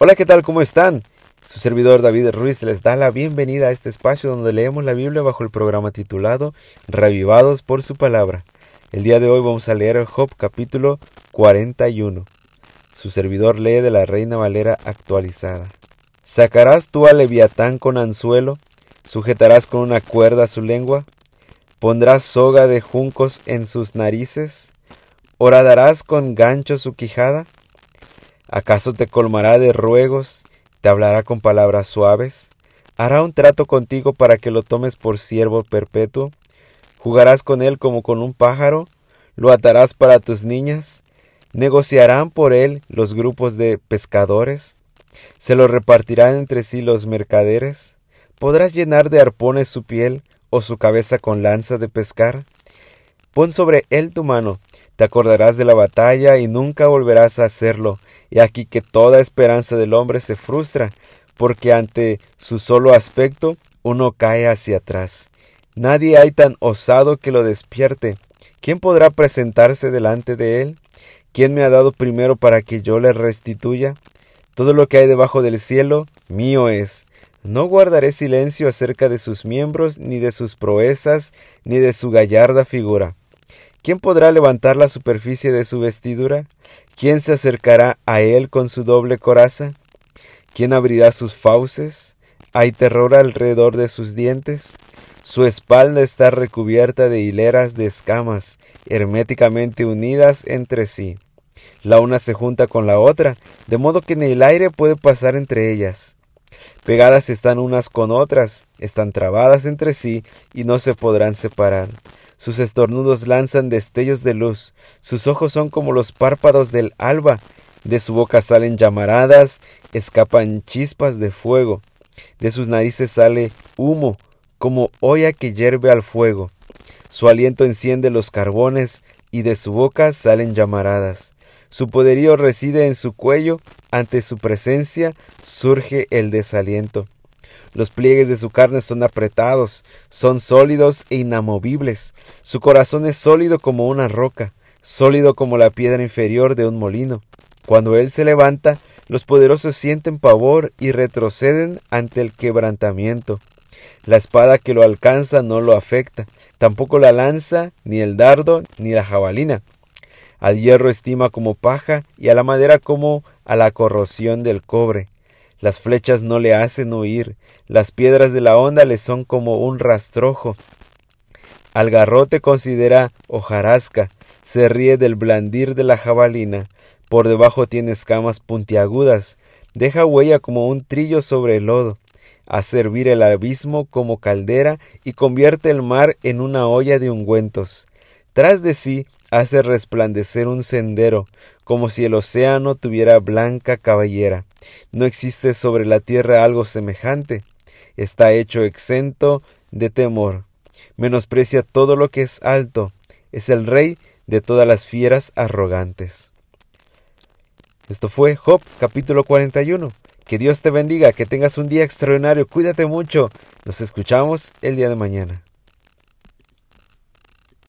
Hola, ¿qué tal? ¿Cómo están? Su servidor David Ruiz les da la bienvenida a este espacio donde leemos la Biblia bajo el programa titulado Revivados por su palabra. El día de hoy vamos a leer Job capítulo 41. Su servidor lee de la Reina Valera actualizada. ¿Sacarás tú a Leviatán con anzuelo? ¿Sujetarás con una cuerda su lengua? ¿Pondrás soga de juncos en sus narices? ¿Horadarás con gancho su quijada? ¿Acaso te colmará de ruegos? ¿Te hablará con palabras suaves? ¿Hará un trato contigo para que lo tomes por siervo perpetuo? ¿Jugarás con él como con un pájaro? ¿Lo atarás para tus niñas? ¿Negociarán por él los grupos de pescadores? ¿Se lo repartirán entre sí los mercaderes? ¿Podrás llenar de arpones su piel o su cabeza con lanza de pescar? Pon sobre él tu mano, te acordarás de la batalla y nunca volverás a hacerlo, y aquí que toda esperanza del hombre se frustra, porque ante su solo aspecto uno cae hacia atrás. Nadie hay tan osado que lo despierte. ¿Quién podrá presentarse delante de él? ¿Quién me ha dado primero para que yo le restituya? Todo lo que hay debajo del cielo mío es. No guardaré silencio acerca de sus miembros, ni de sus proezas, ni de su gallarda figura. ¿Quién podrá levantar la superficie de su vestidura? ¿Quién se acercará a él con su doble coraza? ¿Quién abrirá sus fauces? ¿Hay terror alrededor de sus dientes? Su espalda está recubierta de hileras de escamas, herméticamente unidas entre sí. La una se junta con la otra, de modo que ni el aire puede pasar entre ellas. Pegadas están unas con otras, están trabadas entre sí y no se podrán separar. Sus estornudos lanzan destellos de luz, sus ojos son como los párpados del alba, de su boca salen llamaradas, escapan chispas de fuego, de sus narices sale humo, como olla que hierve al fuego. Su aliento enciende los carbones, y de su boca salen llamaradas. Su poderío reside en su cuello, ante su presencia surge el desaliento. Los pliegues de su carne son apretados, son sólidos e inamovibles. Su corazón es sólido como una roca, sólido como la piedra inferior de un molino. Cuando él se levanta, los poderosos sienten pavor y retroceden ante el quebrantamiento. La espada que lo alcanza no lo afecta, tampoco la lanza, ni el dardo, ni la jabalina. Al hierro estima como paja y a la madera como a la corrosión del cobre. Las flechas no le hacen huir, las piedras de la onda le son como un rastrojo. Al garrote considera hojarasca, se ríe del blandir de la jabalina, por debajo tiene escamas puntiagudas, deja huella como un trillo sobre el lodo, a servir el abismo como caldera y convierte el mar en una olla de ungüentos. Tras de sí hace resplandecer un sendero, como si el océano tuviera blanca cabellera. No existe sobre la tierra algo semejante. Está hecho exento de temor. Menosprecia todo lo que es alto. Es el rey de todas las fieras arrogantes. Esto fue Job capítulo 41. Que Dios te bendiga, que tengas un día extraordinario, cuídate mucho. Nos escuchamos el día de mañana.